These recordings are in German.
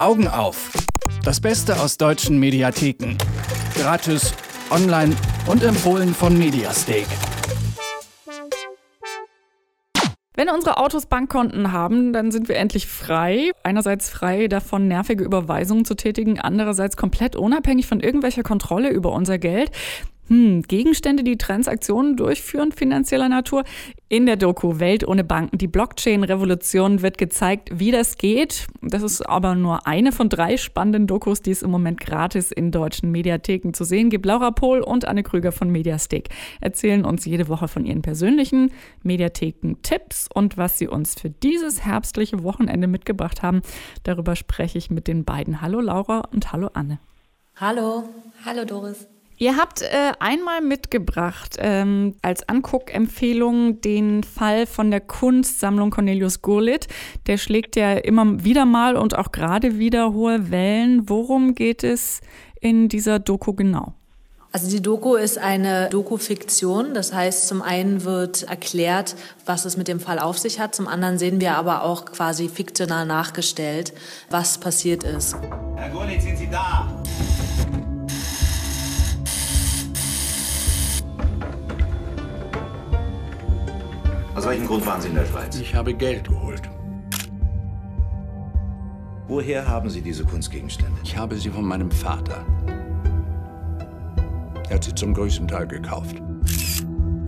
Augen auf. Das Beste aus deutschen Mediatheken. Gratis, online und empfohlen von Mediastake. Wenn unsere Autos Bankkonten haben, dann sind wir endlich frei. Einerseits frei davon, nervige Überweisungen zu tätigen, andererseits komplett unabhängig von irgendwelcher Kontrolle über unser Geld hm, Gegenstände, die Transaktionen durchführen, finanzieller Natur. In der Doku Welt ohne Banken, die Blockchain-Revolution wird gezeigt, wie das geht. Das ist aber nur eine von drei spannenden Dokus, die es im Moment gratis in deutschen Mediatheken zu sehen gibt. Laura Pohl und Anne Krüger von Mediastick erzählen uns jede Woche von ihren persönlichen Mediatheken-Tipps und was sie uns für dieses herbstliche Wochenende mitgebracht haben. Darüber spreche ich mit den beiden. Hallo Laura und hallo Anne. Hallo, hallo Doris. Ihr habt äh, einmal mitgebracht ähm, als Anguckempfehlung den Fall von der Kunstsammlung Cornelius Gurlitt. Der schlägt ja immer wieder mal und auch gerade wieder hohe Wellen. Worum geht es in dieser Doku genau? Also die Doku ist eine Doku-Fiktion. Das heißt, zum einen wird erklärt, was es mit dem Fall auf sich hat. Zum anderen sehen wir aber auch quasi fiktional nachgestellt, was passiert ist. Herr Gurlitt, sind Sie da? Welchem Grund waren Sie in der Schweiz? Ich habe Geld geholt. Woher haben Sie diese Kunstgegenstände? Ich habe sie von meinem Vater. Er hat sie zum größten Teil gekauft.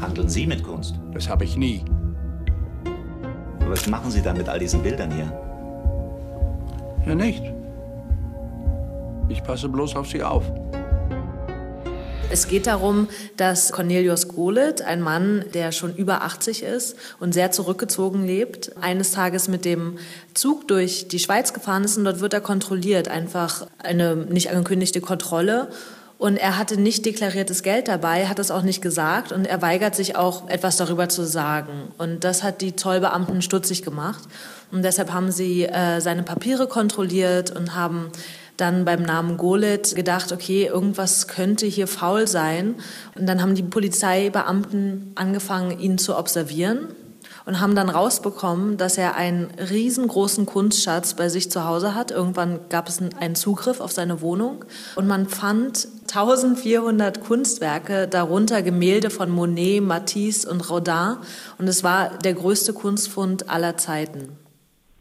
Handeln Sie mit Kunst? Das habe ich nie. Was machen Sie dann mit all diesen Bildern hier? Ja, nicht. Ich passe bloß auf sie auf. Es geht darum, dass Cornelius Golet, ein Mann, der schon über 80 ist und sehr zurückgezogen lebt, eines Tages mit dem Zug durch die Schweiz gefahren ist und dort wird er kontrolliert, einfach eine nicht angekündigte Kontrolle. Und er hatte nicht deklariertes Geld dabei, hat es auch nicht gesagt und er weigert sich auch, etwas darüber zu sagen. Und das hat die Zollbeamten stutzig gemacht. Und deshalb haben sie äh, seine Papiere kontrolliert und haben dann beim Namen Golet gedacht, okay, irgendwas könnte hier faul sein. Und dann haben die Polizeibeamten angefangen, ihn zu observieren und haben dann rausbekommen, dass er einen riesengroßen Kunstschatz bei sich zu Hause hat. Irgendwann gab es einen Zugriff auf seine Wohnung und man fand 1400 Kunstwerke, darunter Gemälde von Monet, Matisse und Rodin. Und es war der größte Kunstfund aller Zeiten.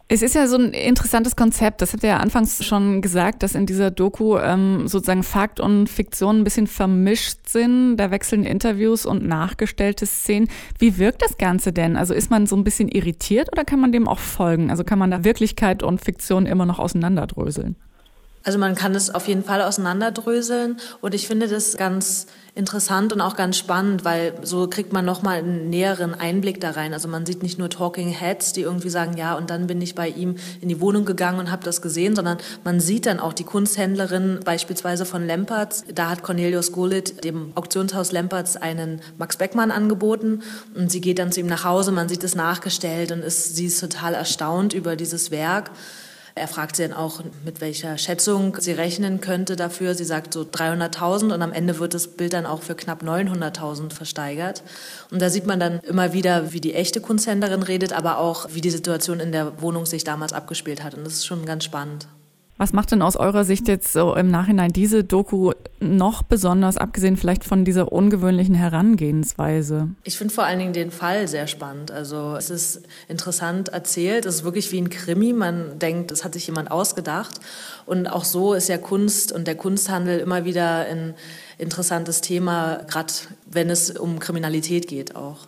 Es ist ja so ein interessantes Konzept. Das habt ihr ja anfangs schon gesagt, dass in dieser Doku ähm, sozusagen Fakt und Fiktion ein bisschen vermischt sind. Da wechseln Interviews und nachgestellte Szenen. Wie wirkt das Ganze denn? Also ist man so ein bisschen irritiert oder kann man dem auch folgen? Also kann man da Wirklichkeit und Fiktion immer noch auseinanderdröseln? Also man kann es auf jeden Fall auseinanderdröseln und ich finde das ganz interessant und auch ganz spannend, weil so kriegt man nochmal einen näheren Einblick da rein. Also man sieht nicht nur Talking Heads, die irgendwie sagen, ja, und dann bin ich bei ihm in die Wohnung gegangen und habe das gesehen, sondern man sieht dann auch die Kunsthändlerin beispielsweise von Lempertz. Da hat Cornelius Gullit dem Auktionshaus Lempertz einen Max Beckmann angeboten und sie geht dann zu ihm nach Hause, man sieht es nachgestellt und ist, sie ist total erstaunt über dieses Werk. Er fragt sie dann auch, mit welcher Schätzung sie rechnen könnte dafür. Sie sagt so 300.000 und am Ende wird das Bild dann auch für knapp 900.000 versteigert. Und da sieht man dann immer wieder, wie die echte Kunsthändlerin redet, aber auch, wie die Situation in der Wohnung sich damals abgespielt hat. Und das ist schon ganz spannend. Was macht denn aus eurer Sicht jetzt so im Nachhinein diese Doku noch besonders, abgesehen vielleicht von dieser ungewöhnlichen Herangehensweise? Ich finde vor allen Dingen den Fall sehr spannend. Also es ist interessant erzählt, es ist wirklich wie ein Krimi. Man denkt, es hat sich jemand ausgedacht. Und auch so ist ja Kunst und der Kunsthandel immer wieder ein interessantes Thema, gerade wenn es um Kriminalität geht auch.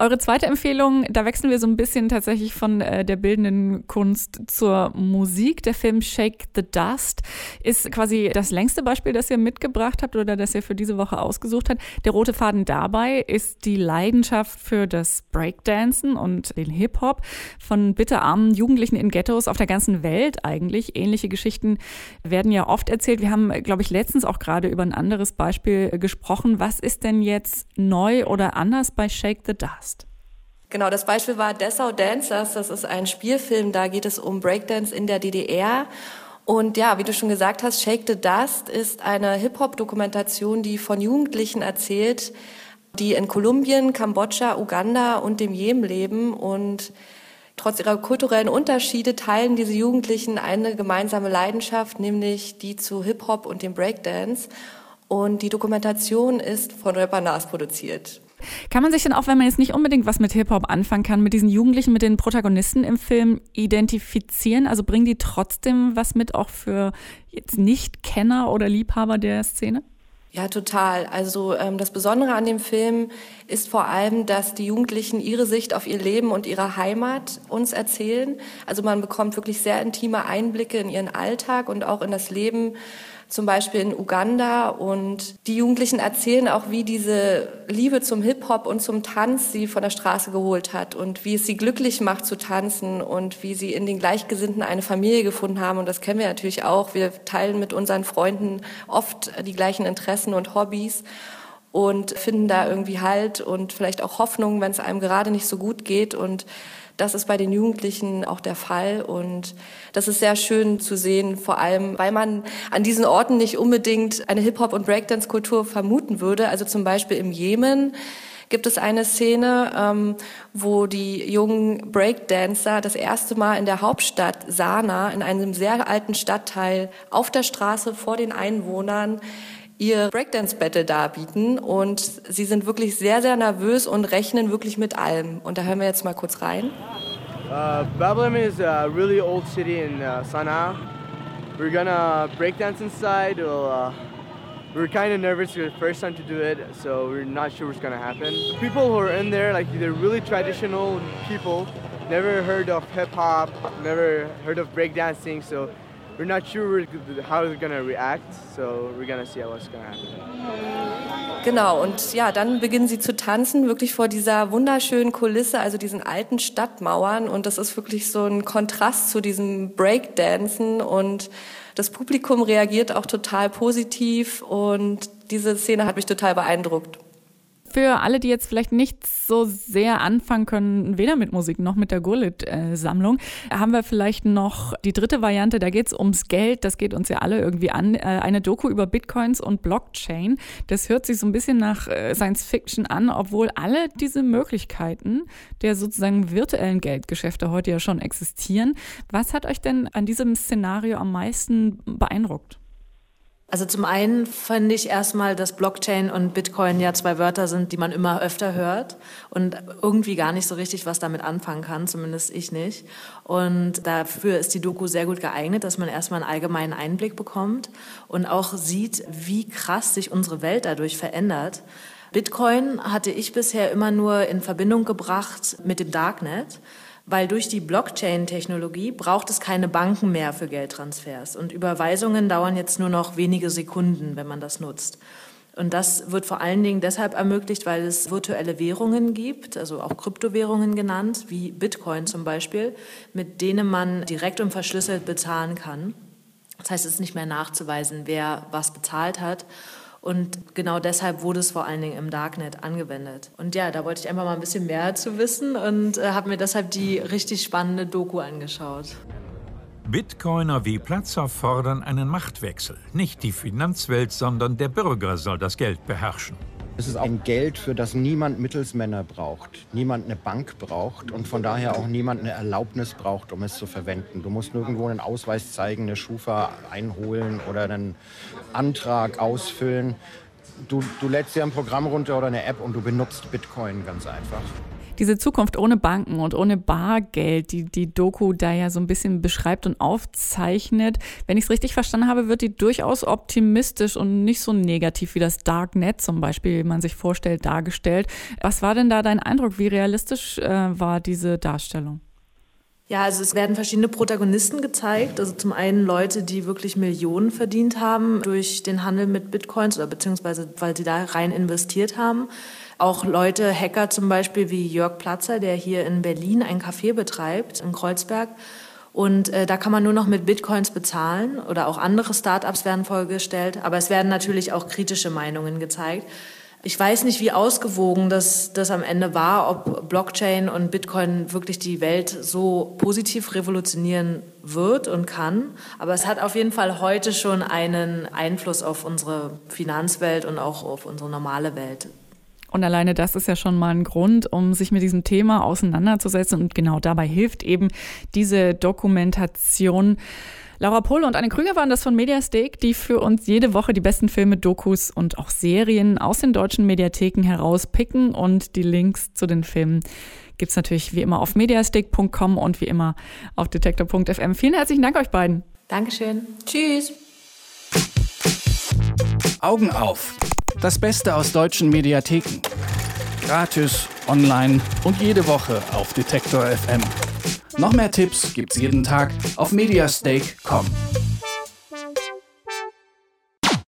Eure zweite Empfehlung, da wechseln wir so ein bisschen tatsächlich von äh, der bildenden Kunst zur Musik. Der Film Shake the Dust ist quasi das längste Beispiel, das ihr mitgebracht habt oder das ihr für diese Woche ausgesucht habt. Der rote Faden dabei ist die Leidenschaft für das Breakdancen und den Hip-Hop von bitterarmen Jugendlichen in Ghettos auf der ganzen Welt eigentlich. Ähnliche Geschichten werden ja oft erzählt. Wir haben, glaube ich, letztens auch gerade über ein anderes Beispiel gesprochen. Was ist denn jetzt neu oder anders bei Shake the Dust? Genau, das Beispiel war Dessau Dancers. Das ist ein Spielfilm, da geht es um Breakdance in der DDR. Und ja, wie du schon gesagt hast, Shake the Dust ist eine Hip-Hop-Dokumentation, die von Jugendlichen erzählt, die in Kolumbien, Kambodscha, Uganda und dem Jemen leben und Trotz ihrer kulturellen Unterschiede teilen diese Jugendlichen eine gemeinsame Leidenschaft, nämlich die zu Hip-Hop und dem Breakdance. Und die Dokumentation ist von Rapper Nas produziert. Kann man sich denn auch, wenn man jetzt nicht unbedingt was mit Hip-Hop anfangen kann, mit diesen Jugendlichen, mit den Protagonisten im Film identifizieren? Also bringen die trotzdem was mit, auch für jetzt Nicht-Kenner oder Liebhaber der Szene? Ja, total. Also ähm, das Besondere an dem Film ist vor allem, dass die Jugendlichen ihre Sicht auf ihr Leben und ihre Heimat uns erzählen. Also man bekommt wirklich sehr intime Einblicke in ihren Alltag und auch in das Leben zum Beispiel in Uganda. Und die Jugendlichen erzählen auch, wie diese Liebe zum Hip-Hop und zum Tanz sie von der Straße geholt hat und wie es sie glücklich macht zu tanzen und wie sie in den Gleichgesinnten eine Familie gefunden haben. Und das kennen wir natürlich auch. Wir teilen mit unseren Freunden oft die gleichen Interessen und Hobbys und finden da irgendwie Halt und vielleicht auch Hoffnung, wenn es einem gerade nicht so gut geht. Und das ist bei den Jugendlichen auch der Fall und das ist sehr schön zu sehen, vor allem, weil man an diesen Orten nicht unbedingt eine Hip-Hop- und Breakdance-Kultur vermuten würde. Also zum Beispiel im Jemen gibt es eine Szene, ähm, wo die jungen Breakdancer das erste Mal in der Hauptstadt Sana, in einem sehr alten Stadtteil, auf der Straße vor den Einwohnern ihr Breakdance-Battle darbieten und sie sind wirklich sehr, sehr nervös und rechnen wirklich mit allem. Und da hören wir jetzt mal kurz rein. Uh, Babylon is a really old city in uh, Sana'a. We're gonna breakdance inside. We'll, uh, we are kind of nervous for the first time to do it, so we're not sure what's gonna happen. People who are in there, like they're really traditional people, never heard of hip hop, never heard of breakdancing, so we're not sure how they're gonna react, so we're gonna see what's gonna happen. Genau, und ja, dann beginnen sie zu tanzen, wirklich vor dieser wunderschönen Kulisse, also diesen alten Stadtmauern. Und das ist wirklich so ein Kontrast zu diesem Breakdancen. Und das Publikum reagiert auch total positiv. Und diese Szene hat mich total beeindruckt. Für alle, die jetzt vielleicht nicht so sehr anfangen können, weder mit Musik noch mit der Gurlit-Sammlung, haben wir vielleicht noch die dritte Variante, da geht es ums Geld, das geht uns ja alle irgendwie an. Äh, eine Doku über Bitcoins und Blockchain. Das hört sich so ein bisschen nach äh, Science Fiction an, obwohl alle diese Möglichkeiten der sozusagen virtuellen Geldgeschäfte heute ja schon existieren. Was hat euch denn an diesem Szenario am meisten beeindruckt? Also zum einen fand ich erstmal, dass Blockchain und Bitcoin ja zwei Wörter sind, die man immer öfter hört und irgendwie gar nicht so richtig was damit anfangen kann, zumindest ich nicht. Und dafür ist die Doku sehr gut geeignet, dass man erstmal einen allgemeinen Einblick bekommt und auch sieht, wie krass sich unsere Welt dadurch verändert. Bitcoin hatte ich bisher immer nur in Verbindung gebracht mit dem Darknet weil durch die Blockchain-Technologie braucht es keine Banken mehr für Geldtransfers und Überweisungen dauern jetzt nur noch wenige Sekunden, wenn man das nutzt. Und das wird vor allen Dingen deshalb ermöglicht, weil es virtuelle Währungen gibt, also auch Kryptowährungen genannt, wie Bitcoin zum Beispiel, mit denen man direkt und verschlüsselt bezahlen kann. Das heißt, es ist nicht mehr nachzuweisen, wer was bezahlt hat. Und genau deshalb wurde es vor allen Dingen im Darknet angewendet. Und ja, da wollte ich einfach mal ein bisschen mehr zu wissen und äh, habe mir deshalb die richtig spannende Doku angeschaut. Bitcoiner wie Platzer fordern einen Machtwechsel. Nicht die Finanzwelt, sondern der Bürger soll das Geld beherrschen. Es ist ein Geld, für das niemand Mittelsmänner braucht, niemand eine Bank braucht und von daher auch niemand eine Erlaubnis braucht, um es zu verwenden. Du musst nirgendwo einen Ausweis zeigen, eine Schufa einholen oder einen Antrag ausfüllen. Du, du lädst dir ein Programm runter oder eine App und du benutzt Bitcoin ganz einfach diese Zukunft ohne Banken und ohne Bargeld, die die Doku da ja so ein bisschen beschreibt und aufzeichnet. Wenn ich es richtig verstanden habe, wird die durchaus optimistisch und nicht so negativ wie das Darknet zum Beispiel, wie man sich vorstellt, dargestellt. Was war denn da dein Eindruck? Wie realistisch äh, war diese Darstellung? Ja, also es werden verschiedene Protagonisten gezeigt. Also zum einen Leute, die wirklich Millionen verdient haben durch den Handel mit Bitcoins oder beziehungsweise weil sie da rein investiert haben. Auch Leute, Hacker zum Beispiel wie Jörg Platzer, der hier in Berlin ein Café betreibt, in Kreuzberg. Und äh, da kann man nur noch mit Bitcoins bezahlen oder auch andere Startups werden vorgestellt. Aber es werden natürlich auch kritische Meinungen gezeigt. Ich weiß nicht, wie ausgewogen das, das am Ende war, ob Blockchain und Bitcoin wirklich die Welt so positiv revolutionieren wird und kann. Aber es hat auf jeden Fall heute schon einen Einfluss auf unsere Finanzwelt und auch auf unsere normale Welt. Und alleine das ist ja schon mal ein Grund, um sich mit diesem Thema auseinanderzusetzen. Und genau dabei hilft eben diese Dokumentation. Laura Pohle und Anne Krüger waren das von Mediasteak, die für uns jede Woche die besten Filme, Dokus und auch Serien aus den deutschen Mediatheken herauspicken. Und die Links zu den Filmen gibt es natürlich wie immer auf mediastick.com und wie immer auf detektor.fm. Vielen herzlichen Dank euch beiden. Dankeschön. Tschüss. Augen auf. Das Beste aus deutschen Mediatheken. Gratis, online und jede Woche auf Detektor FM. Noch mehr Tipps gibt's jeden Tag auf mediastake.com.